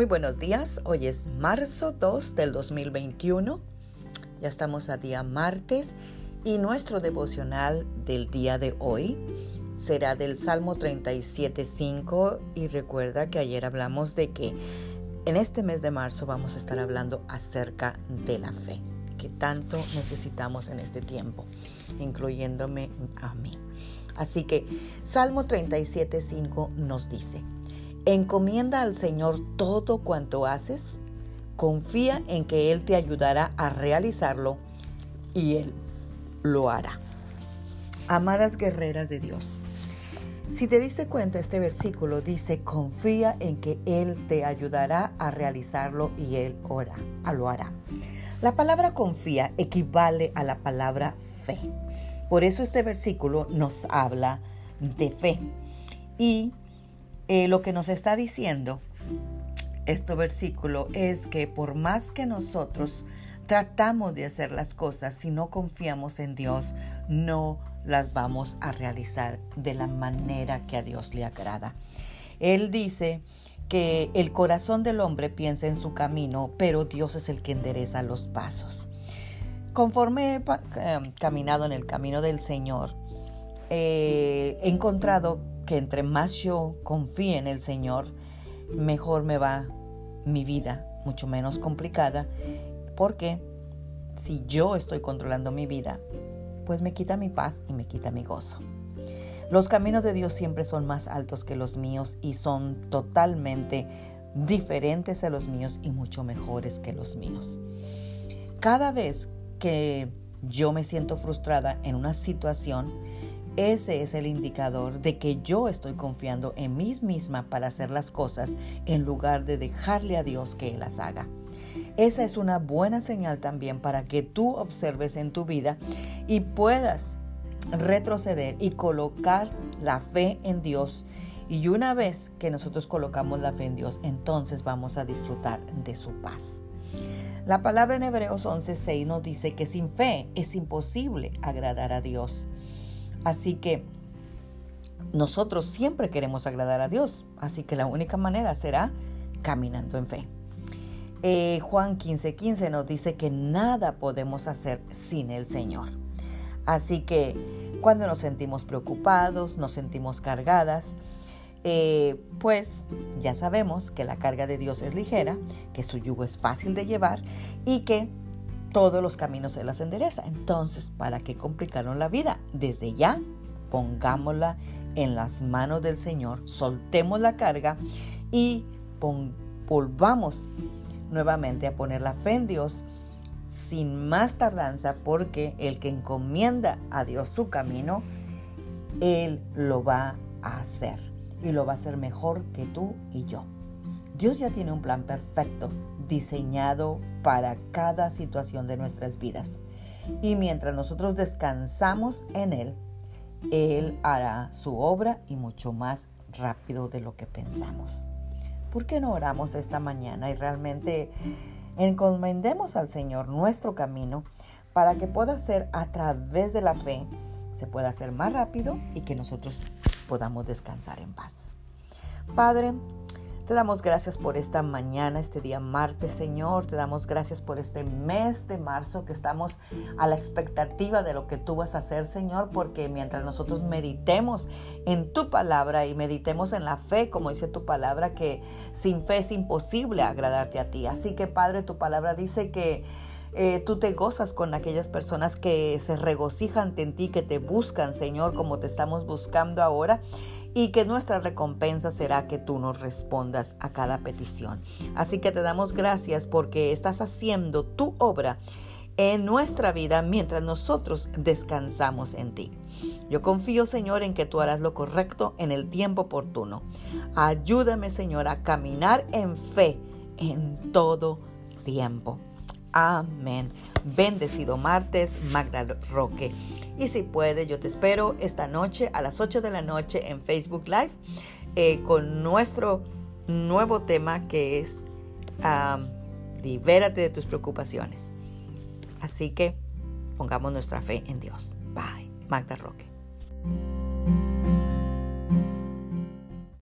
Muy buenos días, hoy es marzo 2 del 2021, ya estamos a día martes y nuestro devocional del día de hoy será del Salmo 37.5 y recuerda que ayer hablamos de que en este mes de marzo vamos a estar hablando acerca de la fe que tanto necesitamos en este tiempo, incluyéndome a mí. Así que Salmo 37.5 nos dice, Encomienda al Señor todo cuanto haces, confía en que Él te ayudará a realizarlo y Él lo hará. Amadas guerreras de Dios, si te diste cuenta, este versículo dice, confía en que Él te ayudará a realizarlo y Él ora, lo hará. La palabra confía equivale a la palabra fe. Por eso este versículo nos habla de fe. Y eh, lo que nos está diciendo este versículo es que por más que nosotros tratamos de hacer las cosas, si no confiamos en Dios, no las vamos a realizar de la manera que a Dios le agrada. Él dice que el corazón del hombre piensa en su camino, pero Dios es el que endereza los pasos. Conforme he eh, caminado en el camino del Señor, eh, he encontrado que entre más yo confíe en el Señor, mejor me va mi vida, mucho menos complicada, porque si yo estoy controlando mi vida, pues me quita mi paz y me quita mi gozo. Los caminos de Dios siempre son más altos que los míos y son totalmente diferentes a los míos y mucho mejores que los míos. Cada vez que yo me siento frustrada en una situación, ese es el indicador de que yo estoy confiando en mí misma para hacer las cosas en lugar de dejarle a Dios que Él las haga. Esa es una buena señal también para que tú observes en tu vida y puedas retroceder y colocar la fe en Dios. Y una vez que nosotros colocamos la fe en Dios, entonces vamos a disfrutar de su paz. La palabra en Hebreos 11:6 nos dice que sin fe es imposible agradar a Dios. Así que nosotros siempre queremos agradar a Dios, así que la única manera será caminando en fe. Eh, Juan 15:15 15 nos dice que nada podemos hacer sin el Señor. Así que cuando nos sentimos preocupados, nos sentimos cargadas, eh, pues ya sabemos que la carga de Dios es ligera, que su yugo es fácil de llevar y que todos los caminos se las endereza. Entonces, ¿para qué complicaron la vida? Desde ya, pongámosla en las manos del Señor, soltemos la carga y volvamos nuevamente a poner la fe en Dios sin más tardanza, porque el que encomienda a Dios su camino, Él lo va a hacer y lo va a hacer mejor que tú y yo. Dios ya tiene un plan perfecto diseñado para cada situación de nuestras vidas. Y mientras nosotros descansamos en Él, Él hará su obra y mucho más rápido de lo que pensamos. ¿Por qué no oramos esta mañana y realmente encomendemos al Señor nuestro camino para que pueda ser a través de la fe, se pueda hacer más rápido y que nosotros podamos descansar en paz? Padre, te damos gracias por esta mañana, este día martes, Señor. Te damos gracias por este mes de marzo que estamos a la expectativa de lo que tú vas a hacer, Señor, porque mientras nosotros meditemos en tu palabra y meditemos en la fe, como dice tu palabra, que sin fe es imposible agradarte a ti. Así que, Padre, tu palabra dice que... Eh, tú te gozas con aquellas personas que se regocijan en ti, que te buscan, Señor, como te estamos buscando ahora y que nuestra recompensa será que tú nos respondas a cada petición. Así que te damos gracias porque estás haciendo tu obra en nuestra vida mientras nosotros descansamos en ti. Yo confío, Señor, en que tú harás lo correcto en el tiempo oportuno. Ayúdame, Señor, a caminar en fe en todo tiempo. Amén. Bendecido martes, Magda Roque. Y si puedes, yo te espero esta noche a las 8 de la noche en Facebook Live eh, con nuestro nuevo tema que es Libérate de tus preocupaciones. Así que pongamos nuestra fe en Dios. Bye. Magda Roque.